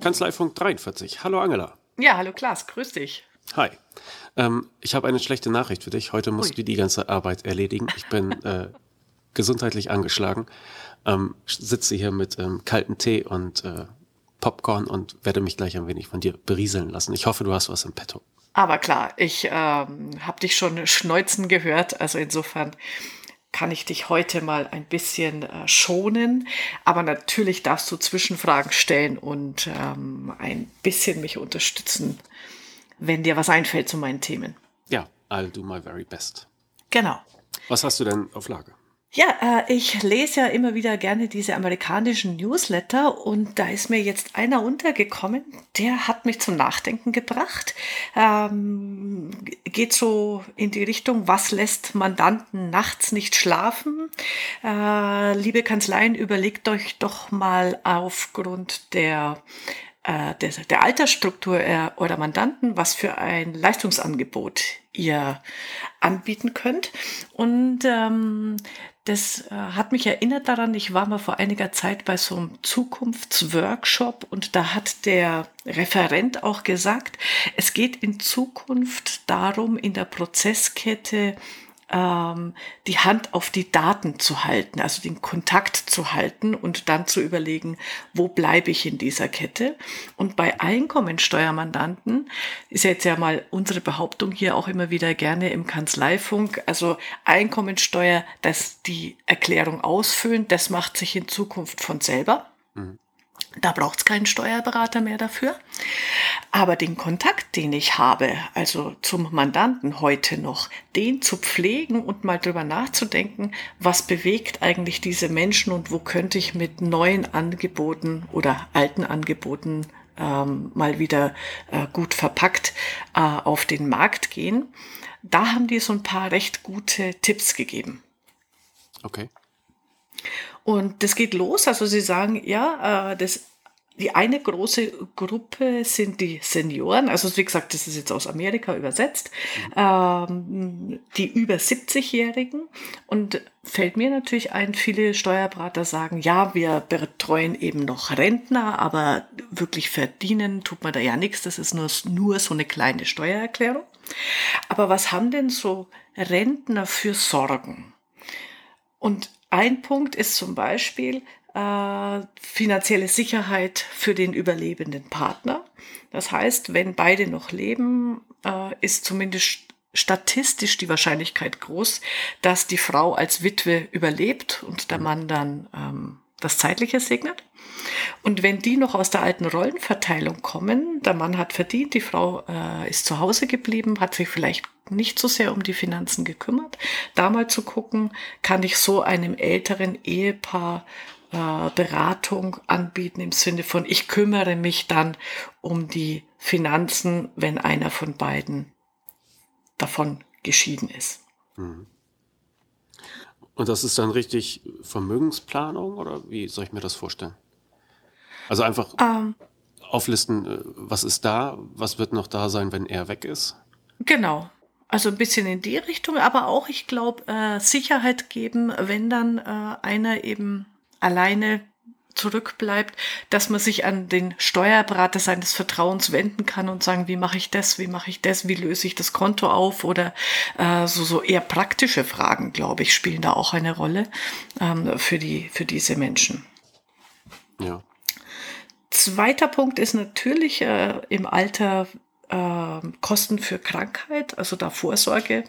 Kanzleifunk 43. Hallo Angela. Ja, hallo Klaas, grüß dich. Hi. Ähm, ich habe eine schlechte Nachricht für dich. Heute musst Ui. du die ganze Arbeit erledigen. Ich bin äh, gesundheitlich angeschlagen, ähm, sitze hier mit ähm, kaltem Tee und äh, Popcorn und werde mich gleich ein wenig von dir berieseln lassen. Ich hoffe, du hast was im Petto. Aber klar, ich ähm, habe dich schon schneuzen gehört, also insofern kann ich dich heute mal ein bisschen äh, schonen. Aber natürlich darfst du Zwischenfragen stellen und ähm, ein bisschen mich unterstützen, wenn dir was einfällt zu meinen Themen. Ja, I'll do my very best. Genau. Was hast du denn auf Lage? Ja, äh, ich lese ja immer wieder gerne diese amerikanischen Newsletter und da ist mir jetzt einer untergekommen, der hat mich zum Nachdenken gebracht. Ähm, geht so in die Richtung, was lässt Mandanten nachts nicht schlafen? Äh, liebe Kanzleien, überlegt euch doch mal aufgrund der äh, der, Altersstruktur eurer Mandanten, was für ein Leistungsangebot ihr anbieten könnt. Und ähm, das äh, hat mich erinnert daran, ich war mal vor einiger Zeit bei so einem Zukunftsworkshop und da hat der Referent auch gesagt, es geht in Zukunft darum, in der Prozesskette ähm, die Hand auf die Daten zu halten, also den Kontakt zu halten und dann zu überlegen, wo bleibe ich in dieser Kette. Und bei Einkommensteuermandanten ist jetzt ja mal unsere Behauptung hier auch immer wieder gerne im Kanzleifunk, also Einkommensteuer, dass die Erklärung ausfüllen, das macht sich in Zukunft von selber. Mhm. Da braucht es keinen Steuerberater mehr dafür. Aber den Kontakt, den ich habe, also zum Mandanten heute noch, den zu pflegen und mal drüber nachzudenken, was bewegt eigentlich diese Menschen und wo könnte ich mit neuen Angeboten oder alten Angeboten ähm, mal wieder äh, gut verpackt äh, auf den Markt gehen. Da haben die so ein paar recht gute Tipps gegeben. Okay. Und das geht los. Also sie sagen, ja, äh, das die eine große Gruppe sind die Senioren, also wie gesagt, das ist jetzt aus Amerika übersetzt, mhm. ähm, die über 70-Jährigen. Und fällt mir natürlich ein, viele Steuerberater sagen, ja, wir betreuen eben noch Rentner, aber wirklich verdienen tut man da ja nichts, das ist nur, nur so eine kleine Steuererklärung. Aber was haben denn so Rentner für Sorgen? Und ein Punkt ist zum Beispiel äh, finanzielle Sicherheit für den überlebenden Partner. Das heißt, wenn beide noch leben, äh, ist zumindest statistisch die Wahrscheinlichkeit groß, dass die Frau als Witwe überlebt und der Mann dann ähm, das Zeitliche segnet. Und wenn die noch aus der alten Rollenverteilung kommen, der Mann hat verdient, die Frau äh, ist zu Hause geblieben, hat sich vielleicht nicht so sehr um die Finanzen gekümmert, da mal zu gucken, kann ich so einem älteren Ehepaar äh, Beratung anbieten im Sinne von, ich kümmere mich dann um die Finanzen, wenn einer von beiden davon geschieden ist. Mhm. Und das ist dann richtig Vermögensplanung oder wie soll ich mir das vorstellen? Also einfach ähm, auflisten, äh, was ist da, was wird noch da sein, wenn er weg ist? Genau. Also ein bisschen in die Richtung, aber auch, ich glaube, äh, Sicherheit geben, wenn dann äh, einer eben alleine zurückbleibt, dass man sich an den Steuerberater seines Vertrauens wenden kann und sagen, wie mache ich das, wie mache ich das, wie löse ich das Konto auf oder äh, so, so eher praktische Fragen, glaube ich, spielen da auch eine Rolle ähm, für, die, für diese Menschen. Ja. Zweiter Punkt ist natürlich äh, im Alter äh, Kosten für Krankheit, also da Vorsorge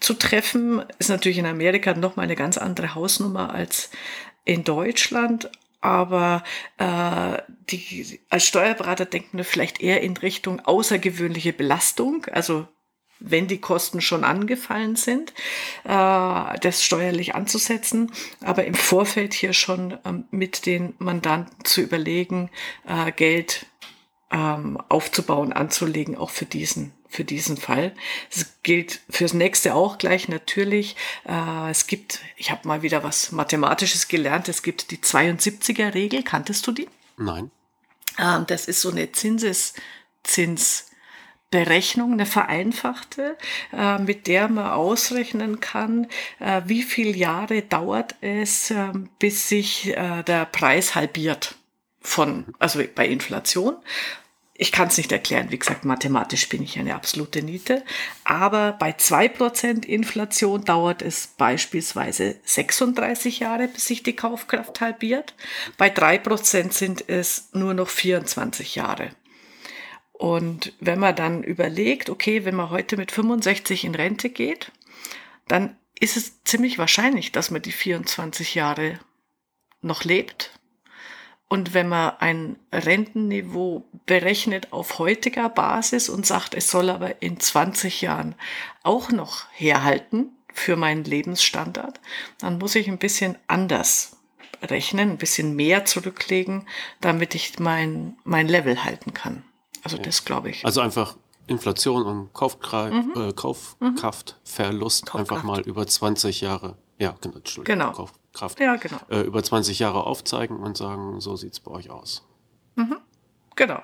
zu treffen, ist natürlich in Amerika nochmal eine ganz andere Hausnummer als in Deutschland, aber äh, die, als Steuerberater denken wir vielleicht eher in Richtung außergewöhnliche Belastung, also wenn die Kosten schon angefallen sind, äh, das steuerlich anzusetzen, aber im Vorfeld hier schon ähm, mit den Mandanten zu überlegen, äh, Geld ähm, aufzubauen, anzulegen, auch für diesen für diesen Fall. Es gilt fürs nächste auch gleich natürlich. Äh, es gibt, ich habe mal wieder was Mathematisches gelernt, es gibt die 72er-Regel. Kanntest du die? Nein. Ähm, das ist so eine Zinseszins. Berechnung, eine vereinfachte, äh, mit der man ausrechnen kann, äh, wie viele Jahre dauert es, äh, bis sich äh, der Preis halbiert von, also bei Inflation ich kann es nicht erklären, wie gesagt, mathematisch bin ich eine absolute Niete, aber bei 2% Inflation dauert es beispielsweise 36 Jahre, bis sich die Kaufkraft halbiert. Bei 3% sind es nur noch 24 Jahre. Und wenn man dann überlegt, okay, wenn man heute mit 65 in Rente geht, dann ist es ziemlich wahrscheinlich, dass man die 24 Jahre noch lebt und wenn man ein Rentenniveau berechnet auf heutiger Basis und sagt, es soll aber in 20 Jahren auch noch herhalten für meinen Lebensstandard, dann muss ich ein bisschen anders rechnen, ein bisschen mehr zurücklegen, damit ich mein, mein Level halten kann. Also ja. das glaube ich. Also einfach Inflation und Kaufkra mhm. äh, Kaufkraftverlust Kaufkraft. einfach mal über 20 Jahre. Ja, genau. genau. Kauf, Kraft ja, genau. äh, über 20 Jahre aufzeigen und sagen, so sieht es bei euch aus. Mhm. Genau.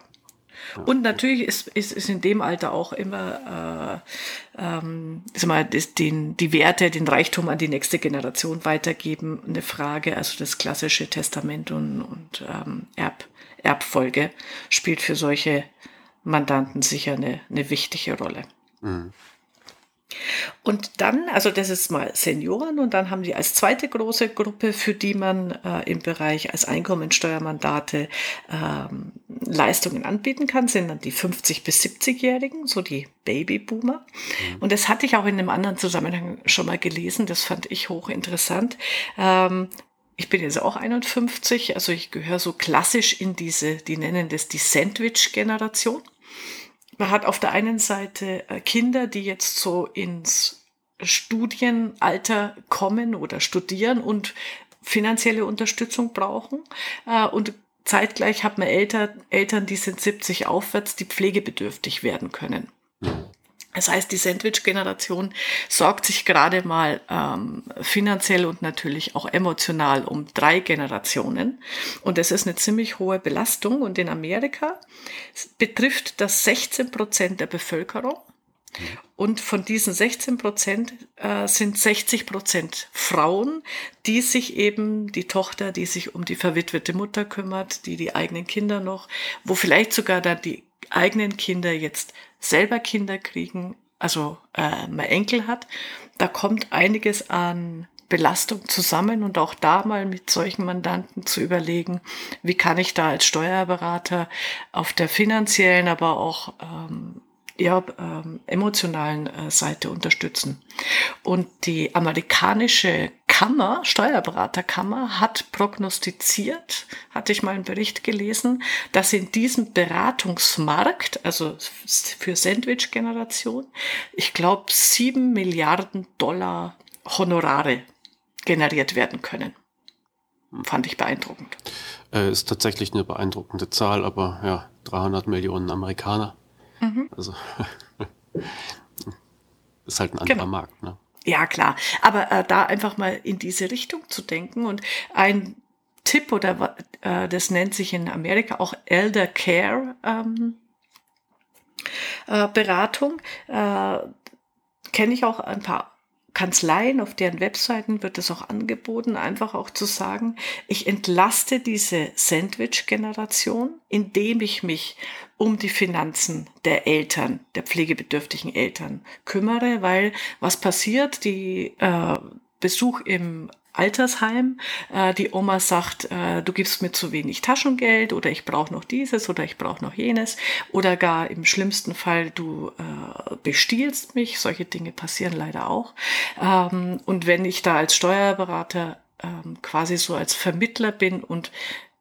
Ja. Und natürlich ist, ist, ist in dem Alter auch immer äh, ähm, sag mal, den, die Werte, den Reichtum an die nächste Generation weitergeben, eine Frage. Also das klassische Testament und, und ähm, Erb, Erbfolge spielt für solche Mandanten sicher eine, eine wichtige Rolle. Mhm. Und dann, also das ist mal Senioren und dann haben die als zweite große Gruppe, für die man äh, im Bereich als Einkommensteuermandate ähm, Leistungen anbieten kann, sind dann die 50 bis 70-Jährigen, so die Babyboomer. Mhm. Und das hatte ich auch in einem anderen Zusammenhang schon mal gelesen, das fand ich hochinteressant. Ähm, ich bin jetzt auch 51, also ich gehöre so klassisch in diese, die nennen das die Sandwich-Generation man hat auf der einen Seite äh, Kinder, die jetzt so ins Studienalter kommen oder studieren und finanzielle Unterstützung brauchen. Äh, und zeitgleich hat man Eltern, Eltern, die sind 70 aufwärts, die pflegebedürftig werden können. Das heißt, die Sandwich-Generation sorgt sich gerade mal ähm, finanziell und natürlich auch emotional um drei Generationen. Und das ist eine ziemlich hohe Belastung. Und in Amerika betrifft das 16 Prozent der Bevölkerung. Und von diesen 16 Prozent äh, sind 60 Prozent Frauen, die sich eben, die Tochter, die sich um die verwitwete Mutter kümmert, die die eigenen Kinder noch, wo vielleicht sogar dann die eigenen Kinder jetzt selber Kinder kriegen, also äh, mein Enkel hat, da kommt einiges an Belastung zusammen und auch da mal mit solchen Mandanten zu überlegen, wie kann ich da als Steuerberater auf der finanziellen, aber auch ähm, eher ähm, emotionalen äh, Seite unterstützen. Und die amerikanische Kammer, Steuerberaterkammer, hat prognostiziert, hatte ich mal einen Bericht gelesen, dass in diesem Beratungsmarkt, also für Sandwich-Generation, ich glaube, sieben Milliarden Dollar Honorare generiert werden können. Fand ich beeindruckend. Äh, ist tatsächlich eine beeindruckende Zahl, aber ja, 300 Millionen Amerikaner. Mhm. Also ist halt ein anderer genau. Markt. Ne? Ja, klar. Aber äh, da einfach mal in diese Richtung zu denken und ein Tipp oder äh, das nennt sich in Amerika auch Elder Care ähm, äh, Beratung. Äh, Kenne ich auch ein paar Kanzleien, auf deren Webseiten wird es auch angeboten, einfach auch zu sagen, ich entlaste diese Sandwich-Generation, indem ich mich um die Finanzen der Eltern, der pflegebedürftigen Eltern kümmere, weil was passiert, die äh, Besuch im Altersheim. Äh, die Oma sagt, äh, du gibst mir zu wenig Taschengeld oder ich brauche noch dieses oder ich brauche noch jenes oder gar im schlimmsten Fall du äh, bestiehlst mich. Solche Dinge passieren leider auch. Ähm, und wenn ich da als Steuerberater ähm, quasi so als Vermittler bin und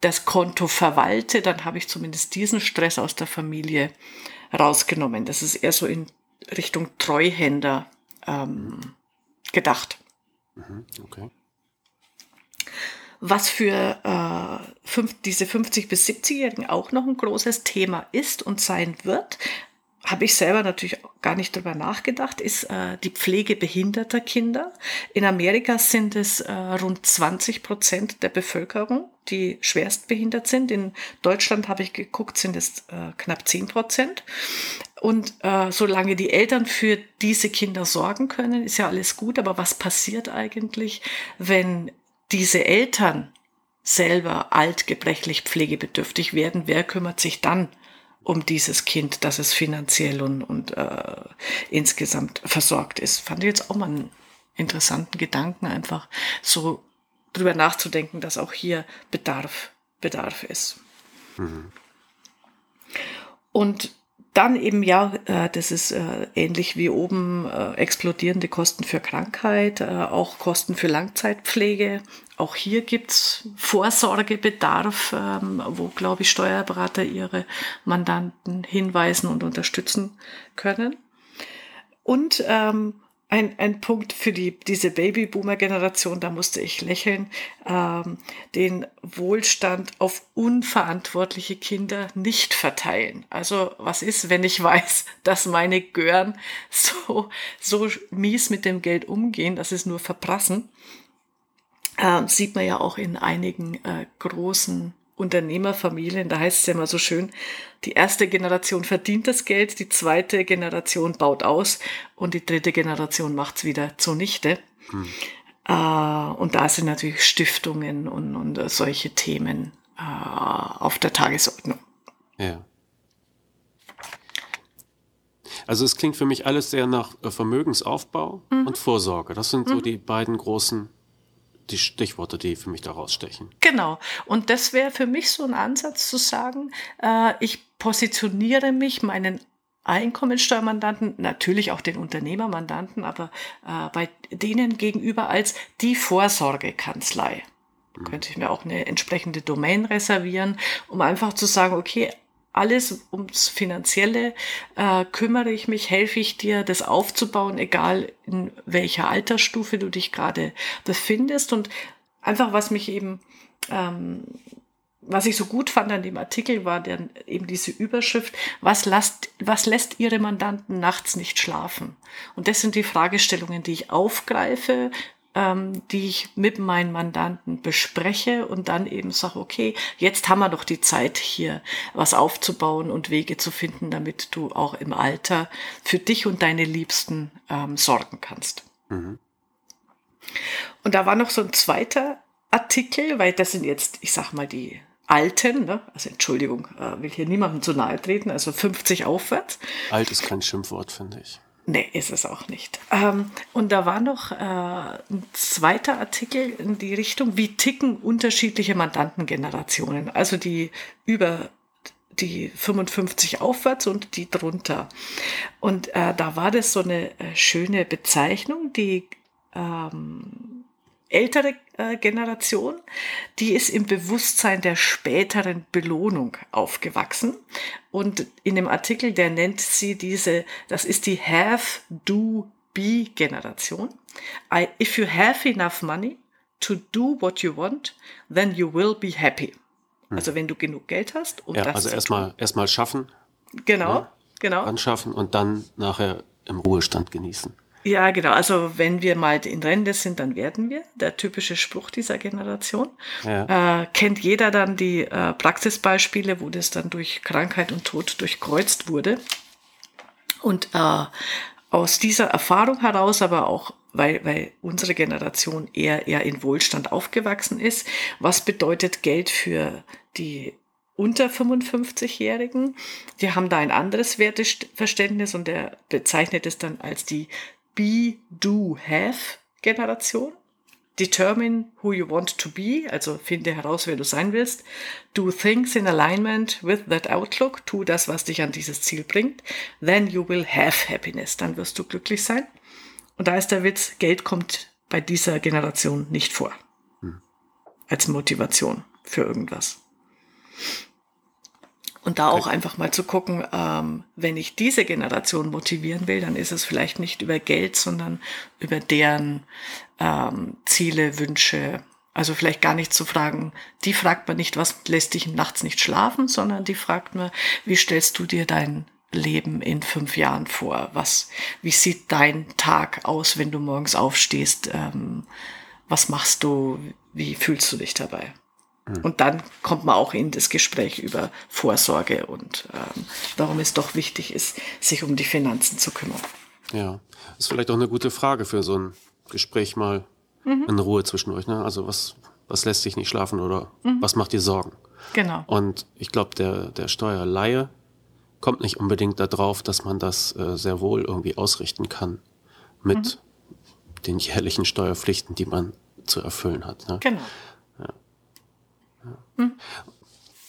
das Konto verwalte, dann habe ich zumindest diesen Stress aus der Familie rausgenommen. Das ist eher so in Richtung Treuhänder ähm, gedacht. Mhm, okay. Was für äh, fünf, diese 50 bis 70-Jährigen auch noch ein großes Thema ist und sein wird, habe ich selber natürlich gar nicht drüber nachgedacht, ist äh, die Pflege behinderter Kinder. In Amerika sind es äh, rund 20 Prozent der Bevölkerung, die schwerst behindert sind. In Deutschland habe ich geguckt, sind es äh, knapp 10 Prozent. Und äh, solange die Eltern für diese Kinder sorgen können, ist ja alles gut. Aber was passiert eigentlich, wenn diese Eltern selber alt, gebrechlich, pflegebedürftig werden? Wer kümmert sich dann um dieses Kind, dass es finanziell und, und äh, insgesamt versorgt ist. Fand ich jetzt auch mal einen interessanten Gedanken, einfach so drüber nachzudenken, dass auch hier Bedarf, Bedarf ist. Mhm. Und dann eben ja, äh, das ist äh, ähnlich wie oben äh, explodierende Kosten für Krankheit, auch Kosten für Langzeitpflege. Auch hier gibt's Vorsorgebedarf, ähm, wo, glaube ich, Steuerberater ihre Mandanten hinweisen und unterstützen können. Und ähm, ein, ein Punkt für die, diese Babyboomer-Generation, da musste ich lächeln, ähm, den Wohlstand auf unverantwortliche Kinder nicht verteilen. Also was ist, wenn ich weiß, dass meine Gören so, so mies mit dem Geld umgehen, dass es nur verprassen? Ähm, sieht man ja auch in einigen äh, großen Unternehmerfamilien, da heißt es ja immer so schön, die erste Generation verdient das Geld, die zweite Generation baut aus und die dritte Generation macht's wieder zunichte. Hm. Äh, und da sind natürlich Stiftungen und, und solche Themen äh, auf der Tagesordnung. Ja. Also es klingt für mich alles sehr nach äh, Vermögensaufbau mhm. und Vorsorge. Das sind mhm. so die beiden großen die Stichworte, die für mich da rausstechen. Genau. Und das wäre für mich so ein Ansatz zu sagen, äh, ich positioniere mich meinen Einkommensteuermandanten, natürlich auch den Unternehmermandanten, aber äh, bei denen gegenüber als die Vorsorgekanzlei. Mhm. Könnte ich mir auch eine entsprechende Domain reservieren, um einfach zu sagen, okay, alles ums Finanzielle äh, kümmere ich mich, helfe ich dir, das aufzubauen, egal in welcher Altersstufe du dich gerade befindest. Und einfach, was mich eben, ähm, was ich so gut fand an dem Artikel, war der, eben diese Überschrift, was, lasst, was lässt Ihre Mandanten nachts nicht schlafen? Und das sind die Fragestellungen, die ich aufgreife, ähm, die ich mit meinen Mandanten bespreche und dann eben sage, okay, jetzt haben wir doch die Zeit hier was aufzubauen und Wege zu finden, damit du auch im Alter für dich und deine Liebsten ähm, sorgen kannst. Mhm. Und da war noch so ein zweiter Artikel, weil das sind jetzt, ich sag mal, die Alten, ne? also Entschuldigung, äh, will hier niemandem zu nahe treten, also 50 aufwärts. Alt ist kein Schimpfwort, finde ich. Nee, ist es auch nicht. Ähm, und da war noch äh, ein zweiter Artikel in die Richtung, wie ticken unterschiedliche Mandantengenerationen, also die über die 55 aufwärts und die drunter. Und äh, da war das so eine äh, schöne Bezeichnung, die ähm, ältere äh, Generation, die ist im Bewusstsein der späteren Belohnung aufgewachsen. Und in dem Artikel, der nennt sie diese, das ist die Have, Do, Be Generation. I, if you have enough money to do what you want, then you will be happy. Hm. Also wenn du genug Geld hast, um ja, das also erstmal erstmal schaffen. Genau, ja, genau. Anschaffen und dann nachher im Ruhestand genießen. Ja, genau. Also wenn wir mal in Rente sind, dann werden wir. Der typische Spruch dieser Generation. Ja. Äh, kennt jeder dann die äh, Praxisbeispiele, wo das dann durch Krankheit und Tod durchkreuzt wurde. Und äh, aus dieser Erfahrung heraus, aber auch weil, weil unsere Generation eher, eher in Wohlstand aufgewachsen ist, was bedeutet Geld für die unter 55-Jährigen? Die haben da ein anderes Werteverständnis und er bezeichnet es dann als die Be, Do, Have Generation. Determine who you want to be, also finde heraus, wer du sein willst. Do things in alignment with that outlook. Tu das, was dich an dieses Ziel bringt. Then you will have happiness. Dann wirst du glücklich sein. Und da ist der Witz, Geld kommt bei dieser Generation nicht vor. Hm. Als Motivation für irgendwas. Und da auch einfach mal zu gucken, ähm, wenn ich diese Generation motivieren will, dann ist es vielleicht nicht über Geld, sondern über deren ähm, Ziele, Wünsche. Also vielleicht gar nicht zu fragen, die fragt man nicht, was lässt dich nachts nicht schlafen, sondern die fragt man, wie stellst du dir dein Leben in fünf Jahren vor? Was, wie sieht dein Tag aus, wenn du morgens aufstehst? Ähm, was machst du? Wie fühlst du dich dabei? Mhm. Und dann kommt man auch in das Gespräch über Vorsorge und ähm, warum es doch wichtig ist, sich um die Finanzen zu kümmern. Ja, ist vielleicht auch eine gute Frage für so ein Gespräch mal mhm. in Ruhe zwischen euch. Ne? Also was, was lässt dich nicht schlafen oder mhm. was macht dir Sorgen? Genau. Und ich glaube, der, der Steuerleihe kommt nicht unbedingt darauf, dass man das äh, sehr wohl irgendwie ausrichten kann mit mhm. den jährlichen Steuerpflichten, die man zu erfüllen hat. Ne? Genau. Mhm.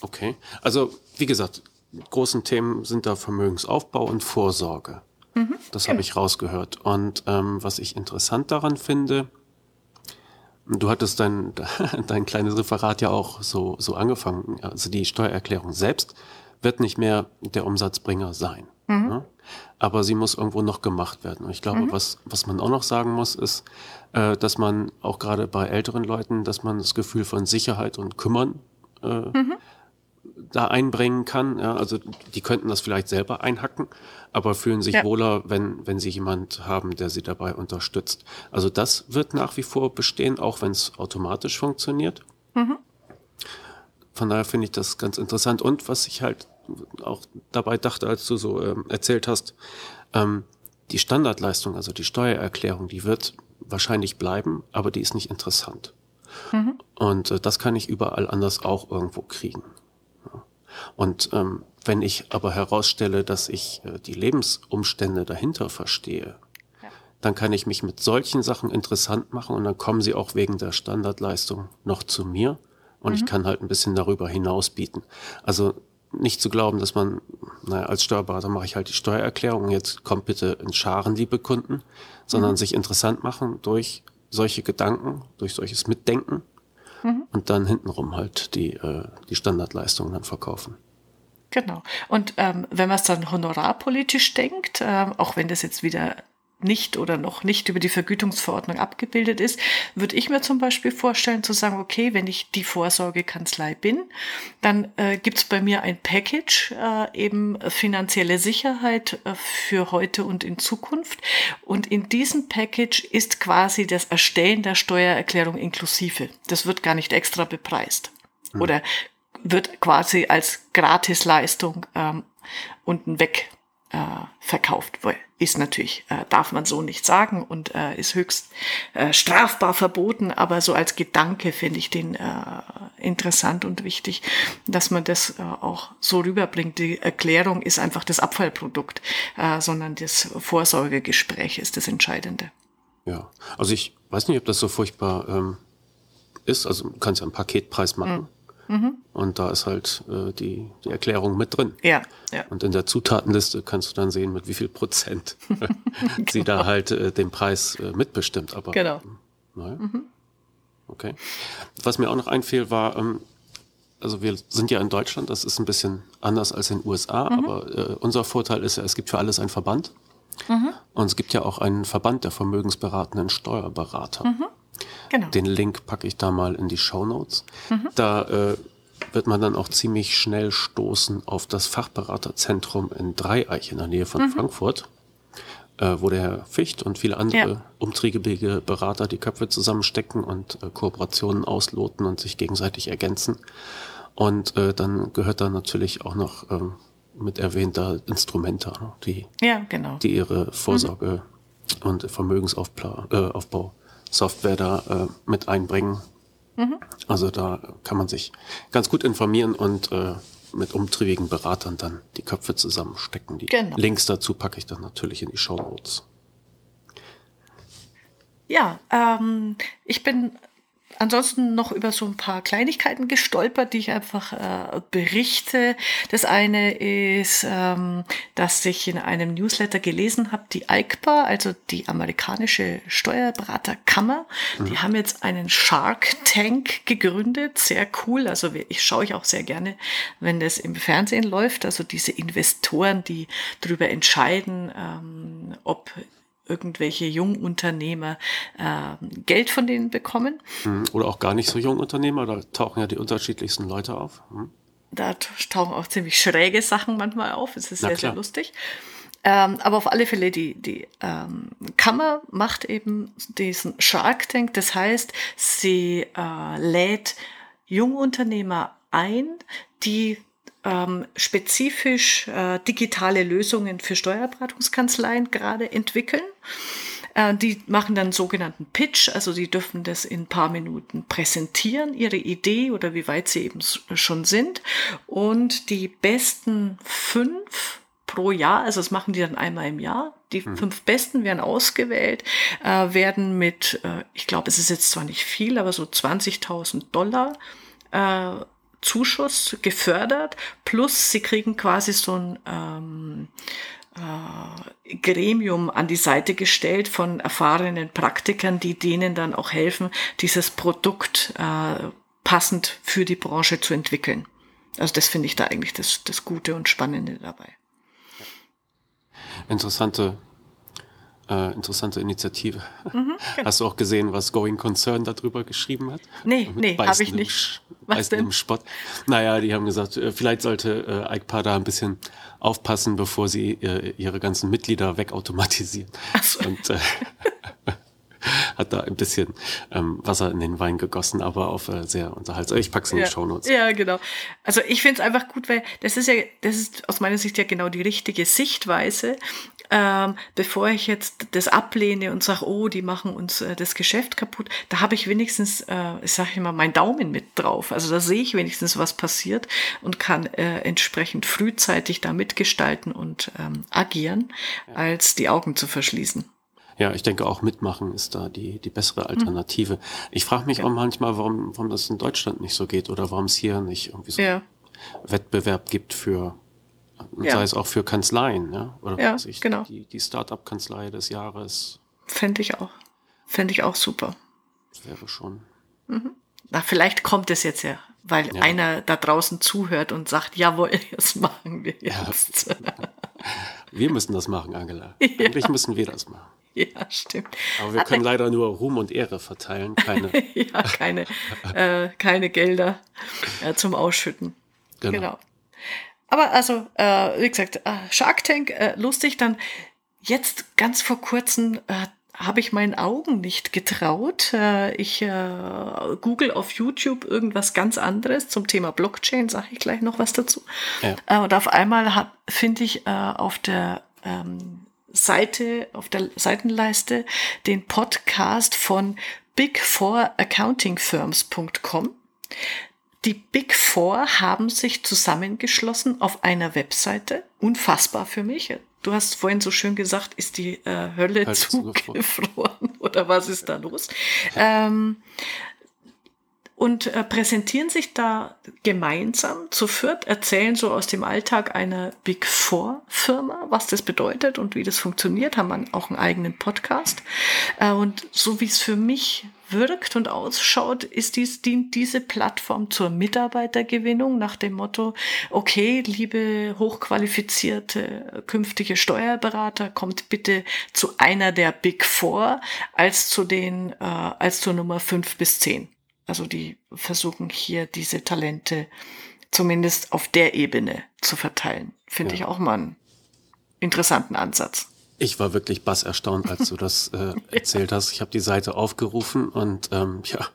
Okay. Also, wie gesagt, großen Themen sind da Vermögensaufbau und Vorsorge. Mhm. Das habe genau. ich rausgehört. Und ähm, was ich interessant daran finde, Du hattest dein, dein kleines Referat ja auch so, so angefangen. Also die Steuererklärung selbst wird nicht mehr der Umsatzbringer sein. Mhm. Ne? Aber sie muss irgendwo noch gemacht werden. Und ich glaube, mhm. was, was man auch noch sagen muss, ist, äh, dass man auch gerade bei älteren Leuten, dass man das Gefühl von Sicherheit und Kümmern äh, mhm da einbringen kann. Ja, also die könnten das vielleicht selber einhacken, aber fühlen sich ja. wohler, wenn, wenn sie jemand haben, der sie dabei unterstützt. Also das wird nach wie vor bestehen, auch wenn es automatisch funktioniert. Mhm. Von daher finde ich das ganz interessant. Und was ich halt auch dabei dachte, als du so ähm, erzählt hast, ähm, die Standardleistung, also die Steuererklärung, die wird wahrscheinlich bleiben, aber die ist nicht interessant. Mhm. Und äh, das kann ich überall anders auch irgendwo kriegen. Und ähm, wenn ich aber herausstelle, dass ich äh, die Lebensumstände dahinter verstehe, ja. dann kann ich mich mit solchen Sachen interessant machen und dann kommen sie auch wegen der Standardleistung noch zu mir und mhm. ich kann halt ein bisschen darüber hinaus bieten. Also nicht zu glauben, dass man, naja, als Steuerberater mache ich halt die Steuererklärung, jetzt kommt bitte in Scharen, liebe Kunden, sondern mhm. sich interessant machen durch solche Gedanken, durch solches Mitdenken mhm. und dann hintenrum halt die, äh, die Standardleistungen dann verkaufen. Genau. Und ähm, wenn man es dann honorarpolitisch denkt, äh, auch wenn das jetzt wieder nicht oder noch nicht über die Vergütungsverordnung abgebildet ist, würde ich mir zum Beispiel vorstellen zu sagen, okay, wenn ich die Vorsorgekanzlei bin, dann äh, gibt's bei mir ein Package, äh, eben finanzielle Sicherheit äh, für heute und in Zukunft. Und in diesem Package ist quasi das Erstellen der Steuererklärung inklusive. Das wird gar nicht extra bepreist. Hm. Oder wird quasi als Gratisleistung ähm, unten weg äh, verkauft. Ist natürlich, äh, darf man so nicht sagen und äh, ist höchst äh, strafbar verboten, aber so als Gedanke finde ich den äh, interessant und wichtig, dass man das äh, auch so rüberbringt. Die Erklärung ist einfach das Abfallprodukt, äh, sondern das Vorsorgegespräch ist das Entscheidende. Ja, also ich weiß nicht, ob das so furchtbar ähm, ist. Also du kannst ja einen Paketpreis machen. Mhm. Mhm. Und da ist halt äh, die, die Erklärung mit drin. Ja, ja. Und in der Zutatenliste kannst du dann sehen, mit wie viel Prozent genau. sie da halt äh, den Preis äh, mitbestimmt. Aber, genau. Naja. Mhm. Okay. Was mir auch noch einfiel, war, ähm, also wir sind ja in Deutschland, das ist ein bisschen anders als in den USA, mhm. aber äh, unser Vorteil ist ja, es gibt für alles einen Verband. Mhm. Und es gibt ja auch einen Verband der vermögensberatenden Steuerberater. Mhm. Genau. Den Link packe ich da mal in die Show Notes. Mhm. Da äh, wird man dann auch ziemlich schnell stoßen auf das Fachberaterzentrum in Dreieich in der Nähe von mhm. Frankfurt, äh, wo der Herr Ficht und viele andere ja. umtriebige Berater die Köpfe zusammenstecken und äh, Kooperationen ausloten und sich gegenseitig ergänzen. Und äh, dann gehört da natürlich auch noch ähm, mit erwähnter Instrumente, die, ja, genau. die ihre Vorsorge mhm. und Vermögensaufbau äh, da äh, mit einbringen. Mhm. Also da kann man sich ganz gut informieren und äh, mit umtriebigen Beratern dann die Köpfe zusammenstecken. Die genau. Links dazu packe ich dann natürlich in die Show Notes. Ja, ähm, ich bin ansonsten noch über so ein paar Kleinigkeiten gestolpert, die ich einfach äh, berichte. Das eine ist, ähm, dass ich in einem Newsletter gelesen habe, die ICPA, also die amerikanische Steuerberaterkammer, mhm. die haben jetzt einen Shark Tank gegründet. Sehr cool. Also ich schaue ich auch sehr gerne, wenn das im Fernsehen läuft. Also diese Investoren, die darüber entscheiden, ähm, ob irgendwelche Jungunternehmer äh, Geld von denen bekommen. Hm, oder auch gar nicht so Jungunternehmer, da tauchen ja die unterschiedlichsten Leute auf. Hm. da tauchen auch ziemlich schräge Sachen manchmal auf. Es ist sehr, sehr lustig. Ähm, aber auf alle Fälle, die, die ähm, Kammer macht eben diesen Shark Tank. Das heißt, sie äh, lädt Jungunternehmer ein, die ähm, spezifisch äh, digitale Lösungen für Steuerberatungskanzleien gerade entwickeln. Äh, die machen dann sogenannten Pitch, also sie dürfen das in ein paar Minuten präsentieren, ihre Idee oder wie weit sie eben schon sind. Und die besten fünf pro Jahr, also das machen die dann einmal im Jahr. Die mhm. fünf Besten werden ausgewählt, äh, werden mit, äh, ich glaube, es ist jetzt zwar nicht viel, aber so 20.000 Dollar äh, Zuschuss gefördert, plus sie kriegen quasi so ein ähm, äh, Gremium an die Seite gestellt von erfahrenen Praktikern, die denen dann auch helfen, dieses Produkt äh, passend für die Branche zu entwickeln. Also das finde ich da eigentlich das, das Gute und Spannende dabei. Interessante äh, interessante Initiative. Mhm, genau. Hast du auch gesehen, was Going Concern darüber geschrieben hat? Nee, nee, habe ich nicht. Was denn? Im Spott. Naja, die haben gesagt, äh, vielleicht sollte äh, Ike da ein bisschen aufpassen, bevor sie äh, ihre ganzen Mitglieder wegautomatisieren. So. Und äh, hat da ein bisschen ähm, Wasser in den Wein gegossen, aber auf äh, sehr unterhaltsam. Ich pack's in ja. die Shownotes. Ja, genau. Also ich finde es einfach gut, weil das ist ja, das ist aus meiner Sicht ja genau die richtige Sichtweise. Ähm, bevor ich jetzt das ablehne und sage, oh, die machen uns äh, das Geschäft kaputt, da habe ich wenigstens, äh, ich sage immer, meinen Daumen mit drauf. Also da sehe ich wenigstens, was passiert und kann äh, entsprechend frühzeitig da mitgestalten und ähm, agieren, als die Augen zu verschließen. Ja, ich denke auch mitmachen ist da die, die bessere Alternative. Mhm. Ich frage mich ja. auch manchmal, warum, warum das in Deutschland nicht so geht oder warum es hier nicht irgendwie so ja. Wettbewerb gibt für, ja. sei es auch für Kanzleien, ja? Oder ja, ich, genau. die, die Start-up-Kanzlei des Jahres. Fände ich auch. Fände ich auch super. Das wäre schon. Mhm. Na, vielleicht kommt es jetzt ja, weil ja. einer da draußen zuhört und sagt, jawohl, das machen wir jetzt. Ja. Wir müssen das machen, Angela. Eigentlich müssen wir das machen. Ja, stimmt. Aber wir können leider nur Ruhm und Ehre verteilen, keine. ja, keine, äh, keine Gelder äh, zum Ausschütten. Genau. genau. Aber also, äh, wie gesagt, äh, Shark Tank, äh, lustig. Dann jetzt ganz vor kurzem äh, habe ich meinen Augen nicht getraut. Ich äh, google auf YouTube irgendwas ganz anderes zum Thema Blockchain, sage ich gleich noch was dazu. Ja. Und auf einmal finde ich äh, auf der ähm, Seite, auf der Seitenleiste den Podcast von Big Four Accounting Firms.com. Die Big Four haben sich zusammengeschlossen auf einer Webseite. Unfassbar für mich. Du hast vorhin so schön gesagt, ist die äh, Hölle halt zugefroren oder was ist da los? Ähm, und äh, präsentieren sich da gemeinsam zu viert, erzählen so aus dem Alltag einer Big Four Firma, was das bedeutet und wie das funktioniert, haben auch einen eigenen Podcast. Äh, und so wie es für mich wirkt und ausschaut, ist dies, dient diese Plattform zur Mitarbeitergewinnung nach dem Motto, okay, liebe hochqualifizierte künftige Steuerberater, kommt bitte zu einer der Big Four als zu den, äh, als zur Nummer fünf bis zehn. Also die versuchen hier diese Talente zumindest auf der Ebene zu verteilen. Finde ja. ich auch mal einen interessanten Ansatz. Ich war wirklich bass erstaunt, als du das äh, erzählt hast. Ich habe die Seite aufgerufen und ähm, ja,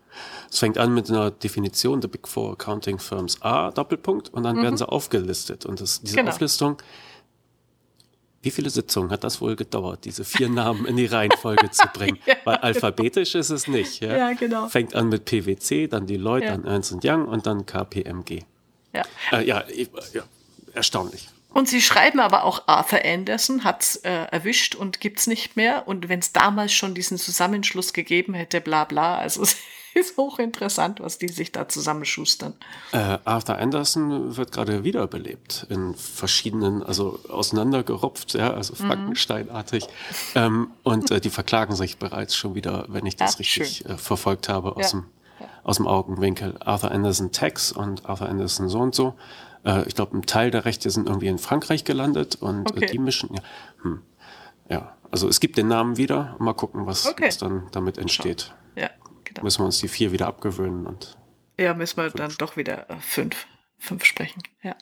es fängt an mit einer Definition der Big Four Accounting Firms A, Doppelpunkt, und dann mhm. werden sie aufgelistet. Und das, diese genau. Auflistung wie viele Sitzungen hat das wohl gedauert, diese vier Namen in die Reihenfolge zu bringen? ja, Weil alphabetisch genau. ist es nicht. Ja? ja? genau. Fängt an mit PwC, dann die Leute, ja. dann Ernst Young und dann KPMG. Ja, äh, ja, erstaunlich. Und sie schreiben aber auch Arthur Anderson hat's äh, erwischt und gibt's nicht mehr. Und wenn es damals schon diesen Zusammenschluss gegeben hätte, bla bla, also ist hochinteressant, was die sich da zusammenschustern. Äh, Arthur Anderson wird gerade wiederbelebt in verschiedenen, also auseinandergerupft, ja, also mhm. Frankensteinartig. Mhm. Ähm, und äh, die verklagen sich bereits schon wieder, wenn ich das ja, richtig äh, verfolgt habe, aus, ja. dem, aus dem Augenwinkel. Arthur Anderson Tex und Arthur Anderson so und so. Äh, ich glaube, ein Teil der Rechte sind irgendwie in Frankreich gelandet und äh, okay. die mischen, ja, hm, ja, also es gibt den Namen wieder. Mal gucken, was, okay. was dann damit entsteht. Ja. Müssen wir uns die vier wieder abgewöhnen und. Ja, müssen wir fünf. dann doch wieder äh, fünf. fünf sprechen. Ja.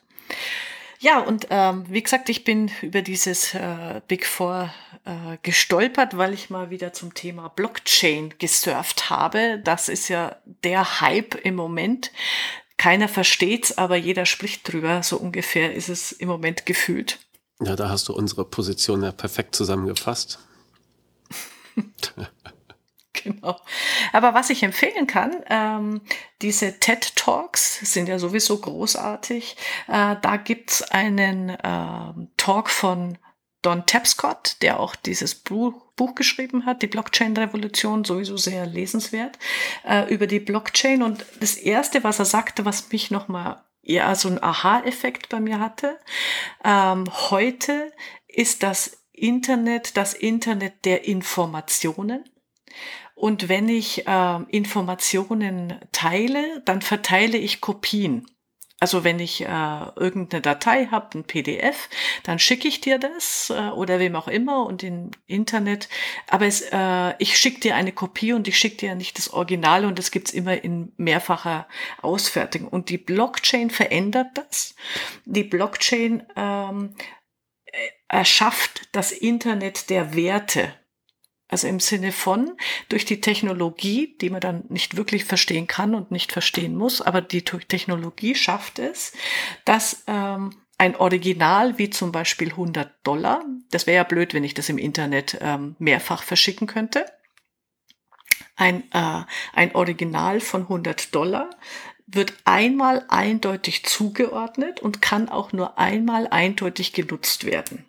Ja, und ähm, wie gesagt, ich bin über dieses äh, Big Four äh, gestolpert, weil ich mal wieder zum Thema Blockchain gesurft habe. Das ist ja der Hype im Moment. Keiner versteht's, aber jeder spricht drüber. So ungefähr ist es im Moment gefühlt. Ja, da hast du unsere Position ja perfekt zusammengefasst. genau. Aber was ich empfehlen kann, ähm, diese TED Talks sind ja sowieso großartig. Äh, da gibt's einen äh, Talk von Don Tapscott, der auch dieses Buch, Buch geschrieben hat, die Blockchain-Revolution, sowieso sehr lesenswert, äh, über die Blockchain. Und das Erste, was er sagte, was mich nochmal ja so ein Aha-Effekt bei mir hatte, ähm, heute ist das Internet das Internet der Informationen. Und wenn ich äh, Informationen teile, dann verteile ich Kopien. Also wenn ich äh, irgendeine Datei habe, ein PDF, dann schicke ich dir das äh, oder wem auch immer und im Internet. Aber es, äh, ich schicke dir eine Kopie und ich schicke dir nicht das Original und das gibt's immer in mehrfacher Ausfertigung. Und die Blockchain verändert das. Die Blockchain ähm, erschafft das Internet der Werte. Also im Sinne von, durch die Technologie, die man dann nicht wirklich verstehen kann und nicht verstehen muss, aber die Technologie schafft es, dass ähm, ein Original wie zum Beispiel 100 Dollar, das wäre ja blöd, wenn ich das im Internet ähm, mehrfach verschicken könnte, ein, äh, ein Original von 100 Dollar wird einmal eindeutig zugeordnet und kann auch nur einmal eindeutig genutzt werden.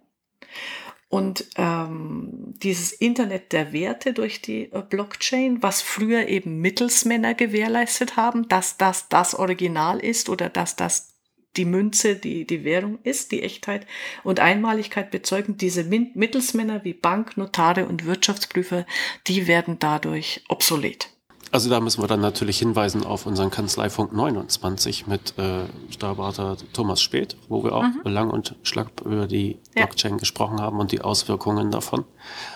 Und ähm, dieses Internet der Werte durch die äh, Blockchain, was früher eben Mittelsmänner gewährleistet haben, dass das das Original ist oder dass das die Münze, die, die Währung ist, die Echtheit und Einmaligkeit bezeugen, diese Mittelsmänner wie Bank, Notare und Wirtschaftsprüfer, die werden dadurch obsolet. Also da müssen wir dann natürlich hinweisen auf unseren Kanzleifunk 29 mit äh, Steuerberater Thomas Speth, wo wir auch mhm. lang und schlapp über die Blockchain ja. gesprochen haben und die Auswirkungen davon.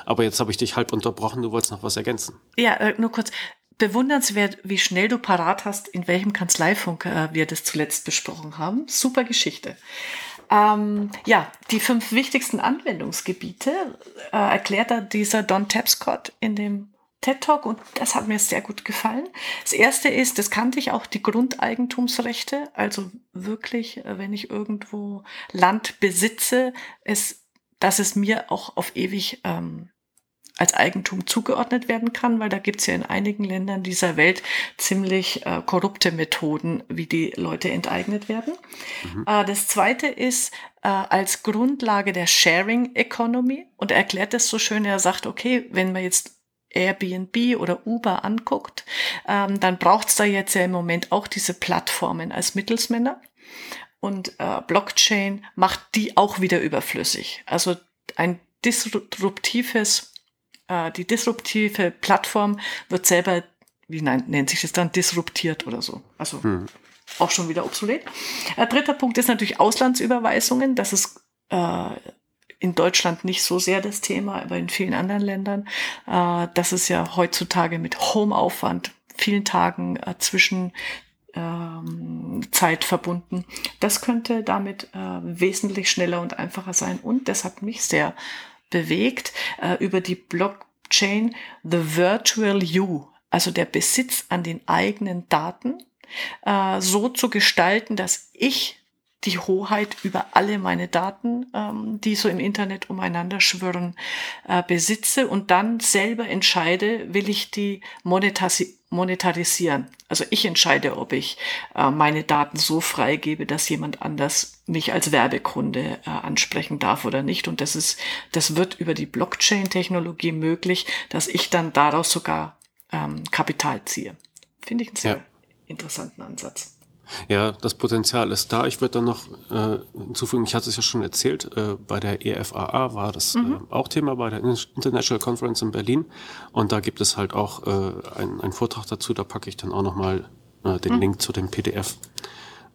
Aber jetzt habe ich dich halb unterbrochen, du wolltest noch was ergänzen. Ja, äh, nur kurz. Bewundernswert, wie schnell du parat hast, in welchem Kanzleifunk äh, wir das zuletzt besprochen haben. Super Geschichte. Ähm, ja, die fünf wichtigsten Anwendungsgebiete äh, erklärt da dieser Don Tapscott in dem TED Talk und das hat mir sehr gut gefallen. Das erste ist, das kannte ich auch, die Grundeigentumsrechte. Also wirklich, äh, wenn ich irgendwo Land besitze, es, dass es mir auch auf ewig ähm, als Eigentum zugeordnet werden kann, weil da gibt's ja in einigen Ländern dieser Welt ziemlich äh, korrupte Methoden, wie die Leute enteignet werden. Mhm. Äh, das zweite ist äh, als Grundlage der Sharing Economy und er erklärt das so schön, er sagt, okay, wenn man jetzt Airbnb oder Uber anguckt, ähm, dann braucht's da jetzt ja im Moment auch diese Plattformen als Mittelsmänner. Und äh, Blockchain macht die auch wieder überflüssig. Also ein disruptives, äh, die disruptive Plattform wird selber, wie nennt sich das dann, disruptiert oder so. Also hm. auch schon wieder obsolet. Äh, dritter Punkt ist natürlich Auslandsüberweisungen. Das ist äh, in Deutschland nicht so sehr das Thema, aber in vielen anderen Ländern. Äh, das ist ja heutzutage mit Homeaufwand, vielen Tagen äh, zwischen ähm, Zeit verbunden. Das könnte damit äh, wesentlich schneller und einfacher sein. Und das hat mich sehr bewegt äh, über die Blockchain The Virtual You, also der Besitz an den eigenen Daten, äh, so zu gestalten, dass ich die Hoheit über alle meine Daten, ähm, die so im Internet umeinander schwirren, äh, besitze und dann selber entscheide, will ich die monetarisieren. Also ich entscheide, ob ich äh, meine Daten so freigebe, dass jemand anders mich als Werbekunde äh, ansprechen darf oder nicht. Und das ist, das wird über die Blockchain-Technologie möglich, dass ich dann daraus sogar ähm, Kapital ziehe. Finde ich einen sehr ja. interessanten Ansatz. Ja, das Potenzial ist da. Ich würde dann noch äh, hinzufügen, ich hatte es ja schon erzählt, äh, bei der EFAA war das mhm. äh, auch Thema bei der International Conference in Berlin. Und da gibt es halt auch äh, einen Vortrag dazu, da packe ich dann auch nochmal äh, den mhm. Link zu dem PDF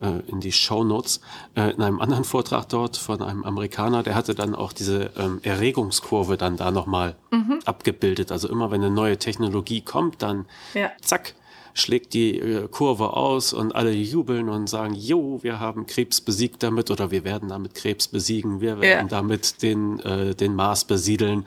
äh, in die Show Notes. Äh, in einem anderen Vortrag dort von einem Amerikaner, der hatte dann auch diese ähm, Erregungskurve dann da nochmal mhm. abgebildet. Also immer wenn eine neue Technologie kommt, dann ja. zack, schlägt die äh, Kurve aus und alle jubeln und sagen, jo, wir haben Krebs besiegt damit oder wir werden damit Krebs besiegen, wir werden ja. damit den, äh, den Mars besiedeln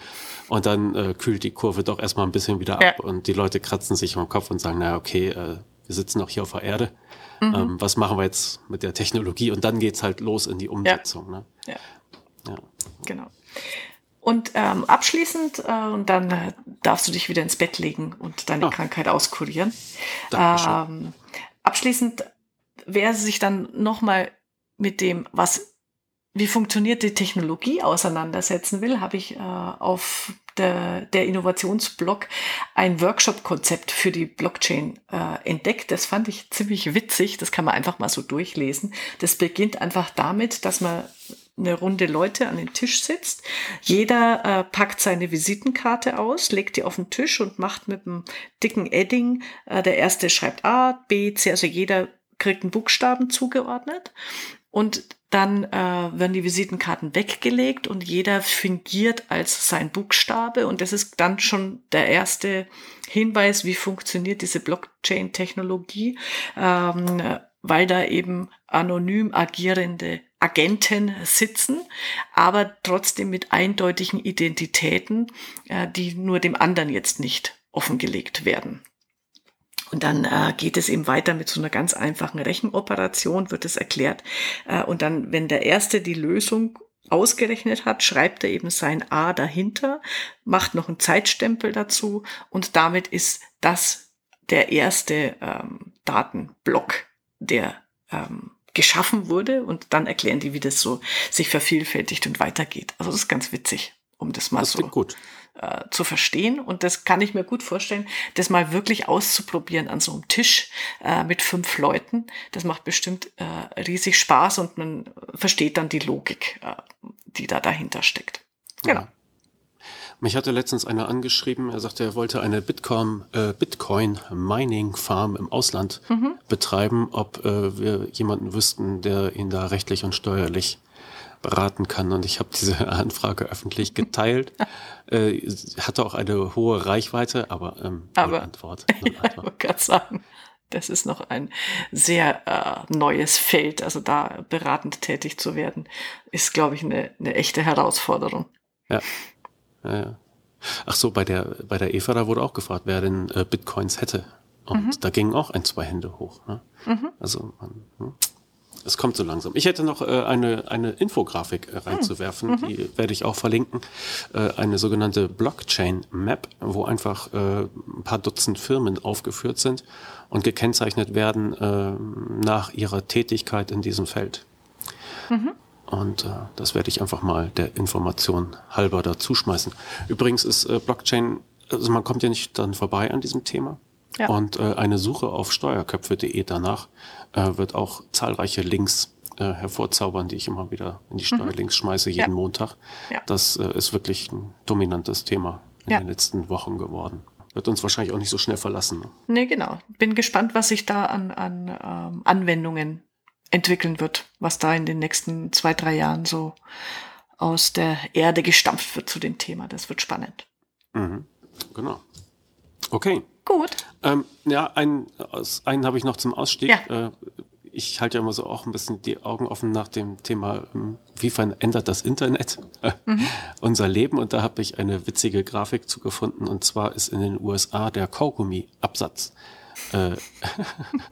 und dann äh, kühlt die Kurve doch erstmal ein bisschen wieder ab ja. und die Leute kratzen sich am Kopf und sagen, na okay, äh, wir sitzen noch hier auf der Erde. Mhm. Ähm, was machen wir jetzt mit der Technologie? Und dann geht's halt los in die Umsetzung. Ja. Ne? ja. ja. Genau. Und ähm, abschließend, äh, und dann äh, darfst du dich wieder ins Bett legen und deine oh. Krankheit auskurieren. Ähm, abschließend, wer sich dann nochmal mit dem, was, wie funktioniert die Technologie auseinandersetzen will, habe ich äh, auf der, der Innovationsblog ein Workshop-Konzept für die Blockchain äh, entdeckt. Das fand ich ziemlich witzig. Das kann man einfach mal so durchlesen. Das beginnt einfach damit, dass man eine Runde Leute an den Tisch sitzt. Jeder äh, packt seine Visitenkarte aus, legt die auf den Tisch und macht mit einem dicken Edding, äh, der erste schreibt A, B, C, also jeder kriegt einen Buchstaben zugeordnet. Und dann äh, werden die Visitenkarten weggelegt und jeder fingiert als sein Buchstabe. Und das ist dann schon der erste Hinweis, wie funktioniert diese Blockchain-Technologie, ähm, weil da eben anonym agierende Agenten sitzen, aber trotzdem mit eindeutigen Identitäten, äh, die nur dem anderen jetzt nicht offengelegt werden. Und dann äh, geht es eben weiter mit so einer ganz einfachen Rechenoperation, wird es erklärt. Äh, und dann, wenn der Erste die Lösung ausgerechnet hat, schreibt er eben sein A dahinter, macht noch einen Zeitstempel dazu und damit ist das der erste ähm, Datenblock, der ähm, geschaffen wurde und dann erklären die, wie das so sich vervielfältigt und weitergeht. Also das ist ganz witzig, um das mal das so äh, zu verstehen. Und das kann ich mir gut vorstellen, das mal wirklich auszuprobieren an so einem Tisch äh, mit fünf Leuten. Das macht bestimmt äh, riesig Spaß und man versteht dann die Logik, äh, die da dahinter steckt. Genau. Ja. Mich hatte letztens einer angeschrieben, er sagte, er wollte eine Bitcoin, äh, Bitcoin Mining Farm im Ausland mhm. betreiben, ob äh, wir jemanden wüssten, der ihn da rechtlich und steuerlich beraten kann. Und ich habe diese Anfrage öffentlich geteilt. äh, hatte auch eine hohe Reichweite, aber, ähm, aber Antwort. ja, ich wollte gerade sagen. Das ist noch ein sehr äh, neues Feld. Also da beratend tätig zu werden, ist, glaube ich, eine, eine echte Herausforderung. Ja. Ja, ja. Ach so, bei der, bei der Eva, da wurde auch gefragt, wer denn äh, Bitcoins hätte. Und mhm. da gingen auch ein, zwei Hände hoch. Ne? Mhm. Also man, hm, es kommt so langsam. Ich hätte noch äh, eine, eine Infografik äh, reinzuwerfen, mhm. die werde ich auch verlinken. Äh, eine sogenannte Blockchain Map, wo einfach äh, ein paar Dutzend Firmen aufgeführt sind und gekennzeichnet werden äh, nach ihrer Tätigkeit in diesem Feld. Mhm. Und äh, das werde ich einfach mal der Information halber dazu schmeißen. Übrigens ist äh, Blockchain, also man kommt ja nicht dann vorbei an diesem Thema. Ja. Und äh, eine Suche auf steuerköpfe.de danach äh, wird auch zahlreiche Links äh, hervorzaubern, die ich immer wieder in die mhm. Steuerlinks mhm. schmeiße, jeden ja. Montag. Ja. Das äh, ist wirklich ein dominantes Thema in den letzten Wochen geworden. Wird uns wahrscheinlich auch nicht so schnell verlassen. Ne? Nee, genau. Bin gespannt, was sich da an, an ähm, Anwendungen entwickeln wird, was da in den nächsten zwei, drei Jahren so aus der Erde gestampft wird zu dem Thema. Das wird spannend. Mhm. Genau. Okay. Gut. Ähm, ja, einen, einen habe ich noch zum Ausstieg. Ja. Äh, ich halte ja immer so auch ein bisschen die Augen offen nach dem Thema, ähm, wie verändert das Internet äh, mhm. unser Leben? Und da habe ich eine witzige Grafik zugefunden. Und zwar ist in den USA der Kaugummi-Absatz äh,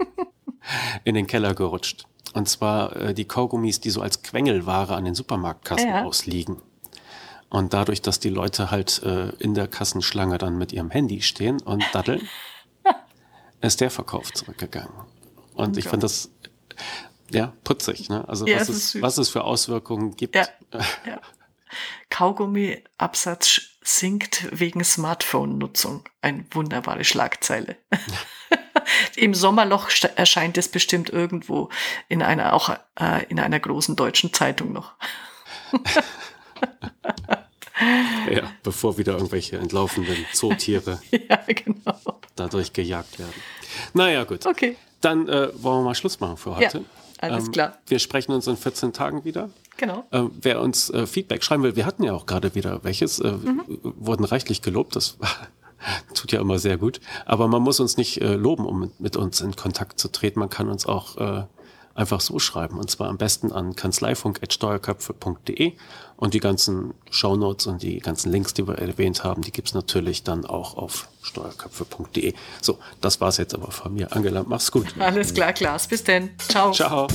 in den Keller gerutscht. Und zwar äh, die Kaugummis, die so als Quengelware an den Supermarktkassen ja. ausliegen. Und dadurch, dass die Leute halt äh, in der Kassenschlange dann mit ihrem Handy stehen und daddeln, ist der Verkauf zurückgegangen. Und ich fand das ja putzig, ne? Also ja, was, es, was es für Auswirkungen gibt. Ja. ja. Kaugummi-Absatz sinkt wegen Smartphone-Nutzung. Eine wunderbare Schlagzeile. Im Sommerloch erscheint es bestimmt irgendwo in einer, auch äh, in einer großen deutschen Zeitung noch. ja, bevor wieder irgendwelche entlaufenden Zootiere ja, genau. dadurch gejagt werden. Naja, gut. Okay. Dann äh, wollen wir mal Schluss machen für heute. Ja, alles ähm, klar. Wir sprechen uns in 14 Tagen wieder. Genau. Äh, wer uns äh, Feedback schreiben will, wir hatten ja auch gerade wieder welches, äh, mhm. wurden reichlich gelobt. Das war Tut ja immer sehr gut. Aber man muss uns nicht äh, loben, um mit, mit, uns in Kontakt zu treten. Man kann uns auch äh, einfach so schreiben. Und zwar am besten an kanzleifunk.steuerköpfe.de. Und die ganzen Shownotes und die ganzen Links, die wir erwähnt haben, die gibt's natürlich dann auch auf steuerköpfe.de. So, das war's jetzt aber von mir. Angela, mach's gut. Alles klar, Klaas. Bis denn. Ciao. Ciao.